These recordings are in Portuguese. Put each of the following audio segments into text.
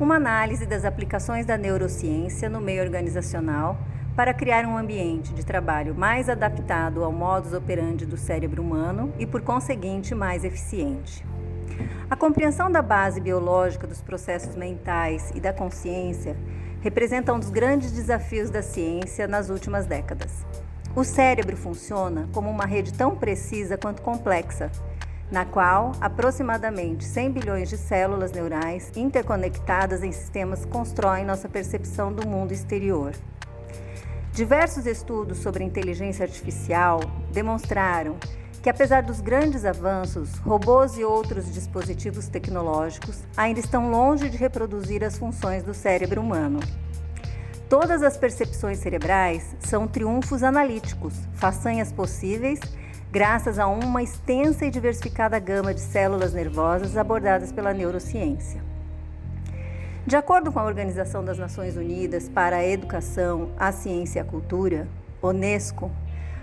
Uma análise das aplicações da neurociência no meio organizacional para criar um ambiente de trabalho mais adaptado ao modus operandi do cérebro humano e, por conseguinte, mais eficiente. A compreensão da base biológica dos processos mentais e da consciência representa um dos grandes desafios da ciência nas últimas décadas. O cérebro funciona como uma rede tão precisa quanto complexa, na qual aproximadamente 100 bilhões de células neurais interconectadas em sistemas constroem nossa percepção do mundo exterior. Diversos estudos sobre inteligência artificial demonstraram que, apesar dos grandes avanços, robôs e outros dispositivos tecnológicos ainda estão longe de reproduzir as funções do cérebro humano. Todas as percepções cerebrais são triunfos analíticos, façanhas possíveis graças a uma extensa e diversificada gama de células nervosas abordadas pela neurociência. De acordo com a Organização das Nações Unidas para a Educação, a Ciência e a Cultura, UNESCO,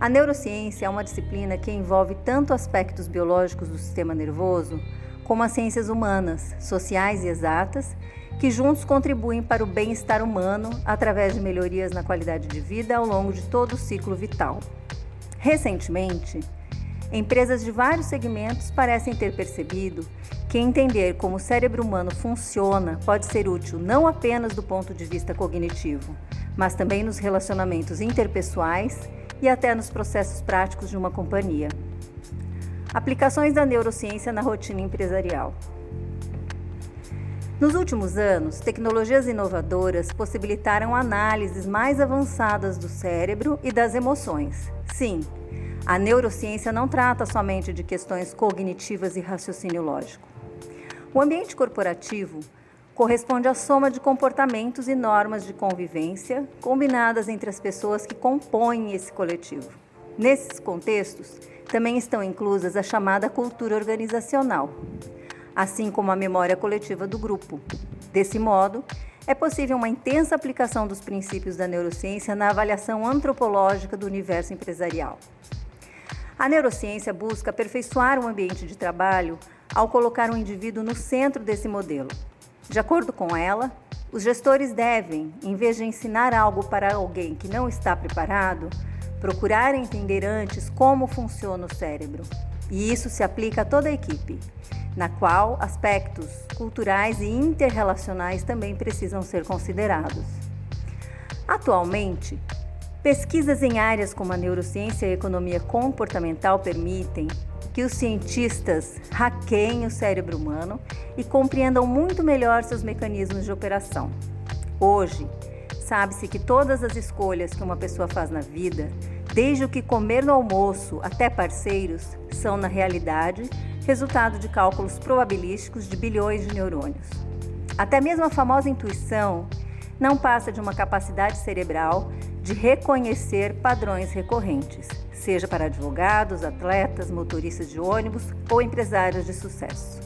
a neurociência é uma disciplina que envolve tanto aspectos biológicos do sistema nervoso, como as ciências humanas, sociais e exatas, que juntos contribuem para o bem-estar humano através de melhorias na qualidade de vida ao longo de todo o ciclo vital. Recentemente, Empresas de vários segmentos parecem ter percebido que entender como o cérebro humano funciona pode ser útil não apenas do ponto de vista cognitivo, mas também nos relacionamentos interpessoais e até nos processos práticos de uma companhia. Aplicações da neurociência na rotina empresarial. Nos últimos anos, tecnologias inovadoras possibilitaram análises mais avançadas do cérebro e das emoções. Sim, a neurociência não trata somente de questões cognitivas e raciocínio lógico. O ambiente corporativo corresponde à soma de comportamentos e normas de convivência combinadas entre as pessoas que compõem esse coletivo. Nesses contextos, também estão inclusas a chamada cultura organizacional, assim como a memória coletiva do grupo. Desse modo, é possível uma intensa aplicação dos princípios da neurociência na avaliação antropológica do universo empresarial. A neurociência busca aperfeiçoar o ambiente de trabalho ao colocar o indivíduo no centro desse modelo. De acordo com ela, os gestores devem, em vez de ensinar algo para alguém que não está preparado, procurar entender antes como funciona o cérebro. E isso se aplica a toda a equipe, na qual aspectos culturais e interrelacionais também precisam ser considerados. Atualmente, Pesquisas em áreas como a neurociência e a economia comportamental permitem que os cientistas hackeiem o cérebro humano e compreendam muito melhor seus mecanismos de operação. Hoje, sabe-se que todas as escolhas que uma pessoa faz na vida, desde o que comer no almoço até parceiros, são, na realidade, resultado de cálculos probabilísticos de bilhões de neurônios. Até mesmo a famosa intuição não passa de uma capacidade cerebral de reconhecer padrões recorrentes, seja para advogados, atletas, motoristas de ônibus ou empresários de sucesso.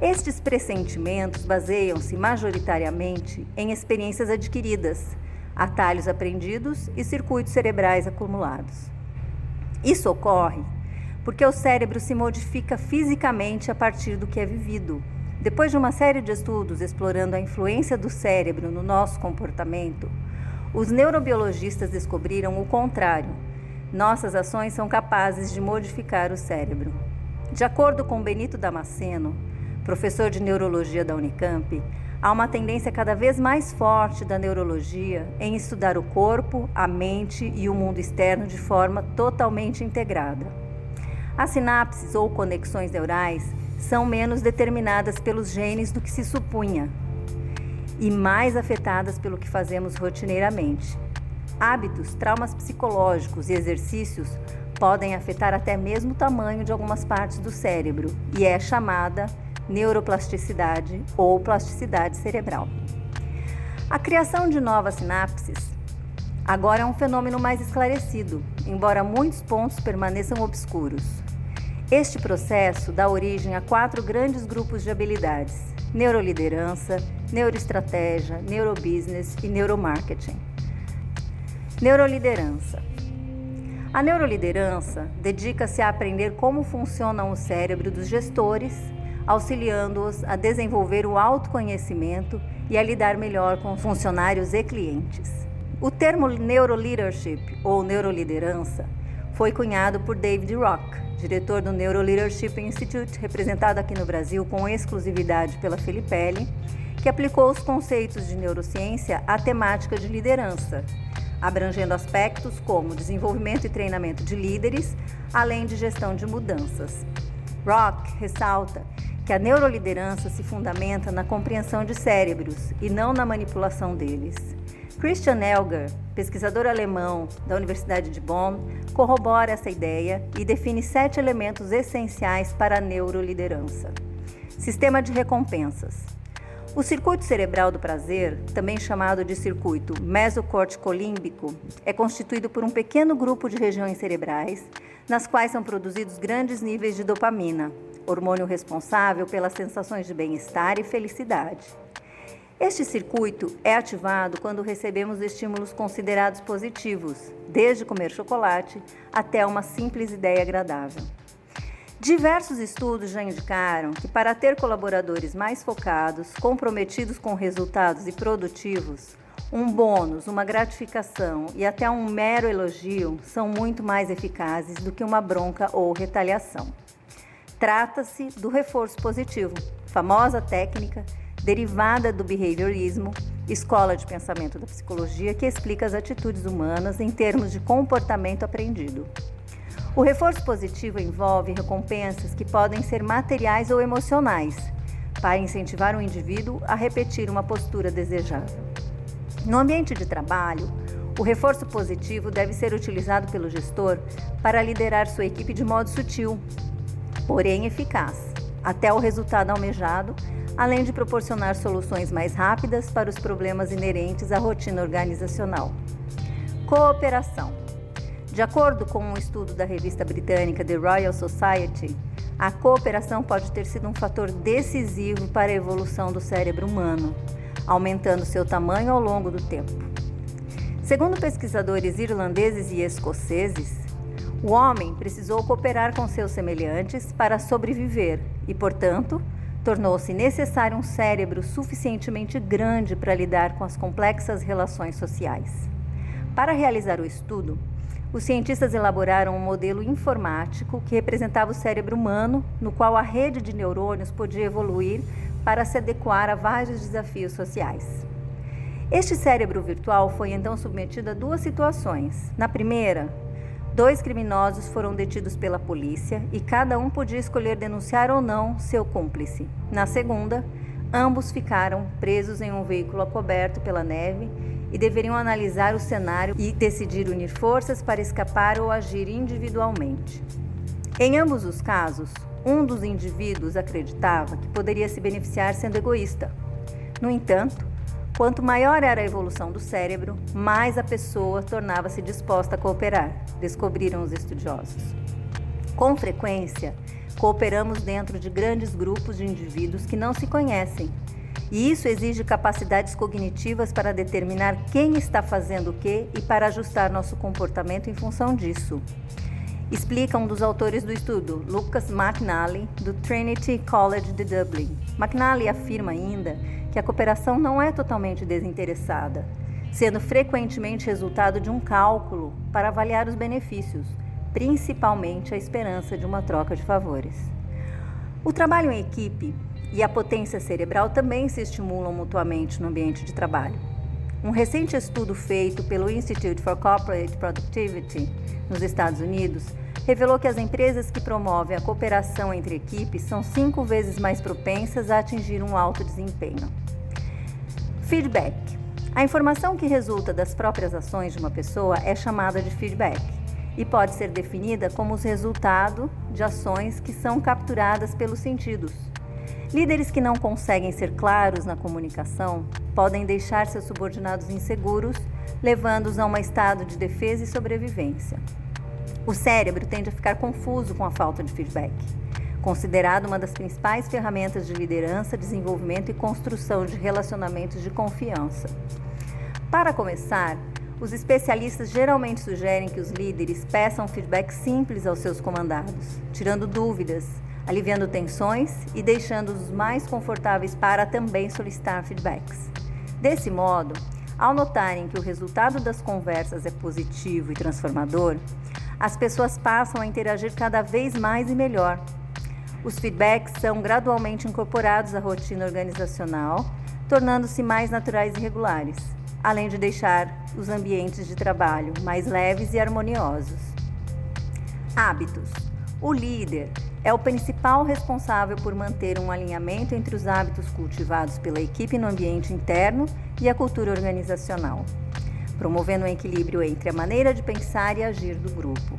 Estes pressentimentos baseiam-se majoritariamente em experiências adquiridas, atalhos aprendidos e circuitos cerebrais acumulados. Isso ocorre porque o cérebro se modifica fisicamente a partir do que é vivido. Depois de uma série de estudos explorando a influência do cérebro no nosso comportamento, os neurobiologistas descobriram o contrário. Nossas ações são capazes de modificar o cérebro. De acordo com Benito Damasceno, professor de neurologia da Unicamp, há uma tendência cada vez mais forte da neurologia em estudar o corpo, a mente e o mundo externo de forma totalmente integrada. As sinapses ou conexões neurais são menos determinadas pelos genes do que se supunha, e mais afetadas pelo que fazemos rotineiramente. Hábitos, traumas psicológicos e exercícios podem afetar até mesmo o tamanho de algumas partes do cérebro e é chamada neuroplasticidade ou plasticidade cerebral. A criação de novas sinapses agora é um fenômeno mais esclarecido, embora muitos pontos permaneçam obscuros. Este processo dá origem a quatro grandes grupos de habilidades: neuroliderança, neuroestratégia, neurobusiness e neuromarketing. Neuroliderança. A neuroliderança dedica-se a aprender como funciona o cérebro dos gestores, auxiliando-os a desenvolver o autoconhecimento e a lidar melhor com funcionários e clientes. O termo neuroleadership ou neuroliderança foi cunhado por David Rock, diretor do Neuroleadership Institute, representado aqui no Brasil com exclusividade pela Filipelli, que aplicou os conceitos de neurociência à temática de liderança, abrangendo aspectos como desenvolvimento e treinamento de líderes, além de gestão de mudanças. Rock ressalta que a neuroliderança se fundamenta na compreensão de cérebros e não na manipulação deles. Christian Elgar, pesquisador alemão da Universidade de Bonn, corrobora essa ideia e define sete elementos essenciais para a neuroliderança. Sistema de recompensas. O circuito cerebral do prazer, também chamado de circuito mesocorticolímbico, é constituído por um pequeno grupo de regiões cerebrais nas quais são produzidos grandes níveis de dopamina, hormônio responsável pelas sensações de bem-estar e felicidade. Este circuito é ativado quando recebemos estímulos considerados positivos, desde comer chocolate até uma simples ideia agradável. Diversos estudos já indicaram que, para ter colaboradores mais focados, comprometidos com resultados e produtivos, um bônus, uma gratificação e até um mero elogio são muito mais eficazes do que uma bronca ou retaliação. Trata-se do reforço positivo, famosa técnica derivada do behaviorismo, escola de pensamento da psicologia que explica as atitudes humanas em termos de comportamento aprendido. O reforço positivo envolve recompensas que podem ser materiais ou emocionais, para incentivar o indivíduo a repetir uma postura desejável. No ambiente de trabalho, o reforço positivo deve ser utilizado pelo gestor para liderar sua equipe de modo sutil, porém eficaz, até o resultado almejado, além de proporcionar soluções mais rápidas para os problemas inerentes à rotina organizacional. Cooperação. De acordo com um estudo da revista britânica The Royal Society, a cooperação pode ter sido um fator decisivo para a evolução do cérebro humano, aumentando seu tamanho ao longo do tempo. Segundo pesquisadores irlandeses e escoceses, o homem precisou cooperar com seus semelhantes para sobreviver e, portanto, tornou-se necessário um cérebro suficientemente grande para lidar com as complexas relações sociais. Para realizar o estudo, os cientistas elaboraram um modelo informático que representava o cérebro humano, no qual a rede de neurônios podia evoluir para se adequar a vários desafios sociais. Este cérebro virtual foi então submetido a duas situações. Na primeira, dois criminosos foram detidos pela polícia e cada um podia escolher denunciar ou não seu cúmplice. Na segunda, ambos ficaram presos em um veículo coberto pela neve e deveriam analisar o cenário e decidir unir forças para escapar ou agir individualmente. Em ambos os casos, um dos indivíduos acreditava que poderia se beneficiar sendo egoísta. No entanto, quanto maior era a evolução do cérebro, mais a pessoa tornava-se disposta a cooperar, descobriram os estudiosos. Com frequência, cooperamos dentro de grandes grupos de indivíduos que não se conhecem e isso exige capacidades cognitivas para determinar quem está fazendo o que e para ajustar nosso comportamento em função disso. Explica um dos autores do estudo, Lucas McNally, do Trinity College de Dublin. McNally afirma ainda que a cooperação não é totalmente desinteressada, sendo frequentemente resultado de um cálculo para avaliar os benefícios, principalmente a esperança de uma troca de favores. O trabalho em equipe e a potência cerebral também se estimulam mutuamente no ambiente de trabalho. Um recente estudo feito pelo Institute for Corporate Productivity nos Estados Unidos revelou que as empresas que promovem a cooperação entre equipes são cinco vezes mais propensas a atingir um alto desempenho. Feedback. A informação que resulta das próprias ações de uma pessoa é chamada de feedback e pode ser definida como os resultados de ações que são capturadas pelos sentidos. Líderes que não conseguem ser claros na comunicação podem deixar seus subordinados inseguros, levando-os a um estado de defesa e sobrevivência. O cérebro tende a ficar confuso com a falta de feedback, considerado uma das principais ferramentas de liderança, desenvolvimento e construção de relacionamentos de confiança. Para começar, Os especialistas geralmente sugerem que os líderes peçam feedback simples aos seus comandados, tirando dúvidas, aliviando tensões e deixando-os mais confortáveis para também solicitar feedbacks. Desse modo, ao notarem que o resultado das conversas é positivo e transformador, as pessoas passam a interagir cada vez mais e melhor. Os feedbacks são gradualmente incorporados à rotina organizacional, tornando-se mais naturais e regulares além de deixar os ambientes de trabalho mais leves e harmoniosos. Hábitos: O líder é o principal responsável por manter um alinhamento entre os hábitos cultivados pela equipe no ambiente interno e a cultura organizacional, promovendo um equilíbrio entre a maneira de pensar e agir do grupo.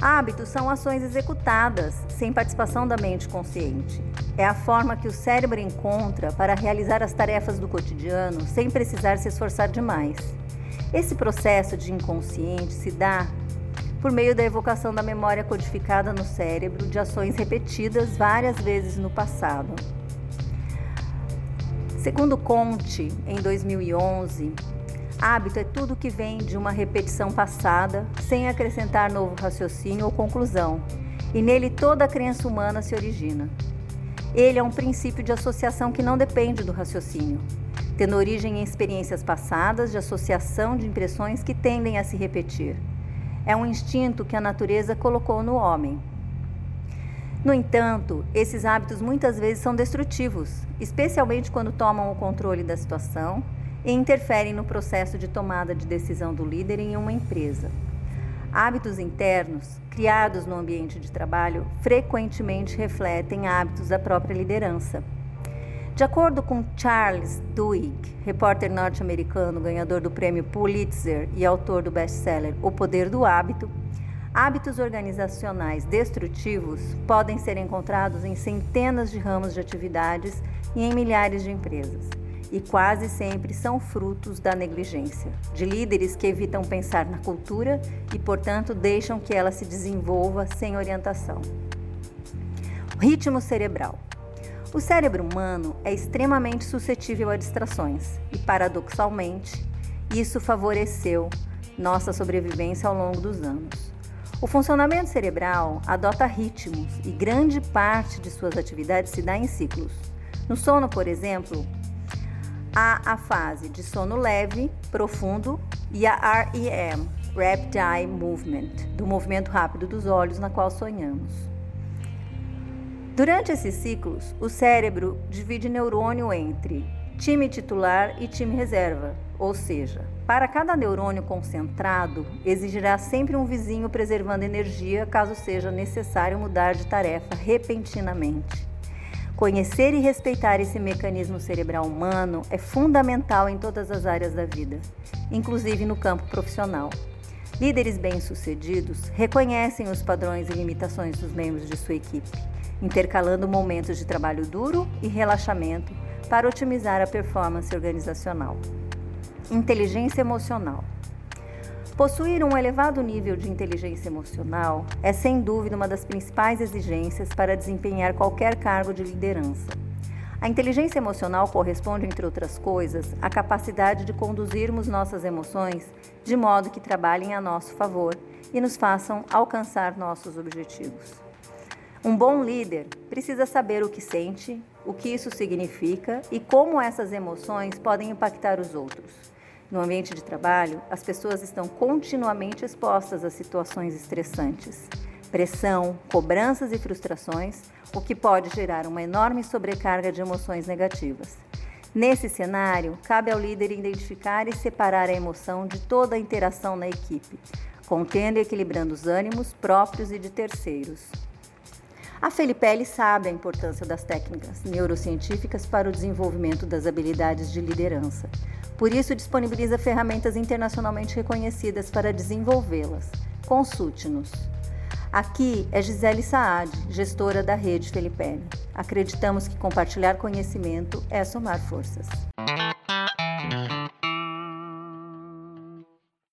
Hábitos são ações executadas sem participação da mente consciente. É a forma que o cérebro encontra para realizar as tarefas do cotidiano sem precisar se esforçar demais. Esse processo de inconsciente se dá por meio da evocação da memória codificada no cérebro de ações repetidas várias vezes no passado. Segundo Conte, em 2011, hábito é tudo que vem de uma repetição passada, sem acrescentar novo raciocínio ou conclusão, e nele toda a crença humana se origina. Ele é um princípio de associação que não depende do raciocínio, tendo origem em experiências passadas de associação de impressões que tendem a se repetir. É um instinto que a natureza colocou no homem. No entanto, esses hábitos muitas vezes são destrutivos, especialmente quando tomam o controle da situação e interferem no processo de tomada de decisão do líder em uma empresa. Hábitos internos, criados no ambiente de trabalho, frequentemente refletem hábitos da própria liderança. De acordo com Charles Duhigg, repórter norte-americano, ganhador do prêmio Pulitzer e autor do best-seller O Poder do Hábito, hábitos organizacionais destrutivos podem ser encontrados em centenas de ramos de atividades e em milhares de empresas e quase sempre são frutos da negligência, de líderes que evitam pensar na cultura e, portanto, deixam que ela se desenvolva sem orientação. Ritmo cerebral. O cérebro humano é extremamente suscetível a distrações e, paradoxalmente, isso favoreceu nossa sobrevivência ao longo dos anos. O funcionamento cerebral adota ritmos e grande parte de suas atividades se dá em ciclos. No sono, por exemplo, Há a fase de sono leve, profundo e a REM, Rapid Eye Movement, do movimento rápido dos olhos na qual sonhamos. Durante esses ciclos, o cérebro divide neurônio entre time titular e time reserva, ou seja, para cada neurônio concentrado, exigirá sempre um vizinho preservando energia caso seja necessário mudar de tarefa repentinamente. Conhecer e respeitar esse mecanismo cerebral humano é fundamental em todas as áreas da vida, inclusive no campo profissional. Líderes bem-sucedidos reconhecem os padrões e limitações dos membros de sua equipe, intercalando momentos de trabalho duro e relaxamento para otimizar a performance organizacional. Inteligência emocional. Possuir um elevado nível de inteligência emocional é sem dúvida uma das principais exigências para desempenhar qualquer cargo de liderança. A inteligência emocional corresponde, entre outras coisas, à capacidade de conduzirmos nossas emoções de modo que trabalhem a nosso favor e nos façam alcançar nossos objetivos. Um bom líder precisa saber o que sente, o que isso significa e como essas emoções podem impactar os outros. No ambiente de trabalho, as pessoas estão continuamente expostas a situações estressantes, pressão, cobranças e frustrações, o que pode gerar uma enorme sobrecarga de emoções negativas. Nesse cenário, cabe ao líder identificar e separar a emoção de toda a interação na equipe, contendo e equilibrando os ânimos próprios e de terceiros. A Felipelli sabe a importância das técnicas neurocientíficas para o desenvolvimento das habilidades de liderança. Por isso, disponibiliza ferramentas internacionalmente reconhecidas para desenvolvê-las. Consulte-nos. Aqui é Gisele Saad, gestora da rede Felipelli. Acreditamos que compartilhar conhecimento é somar forças.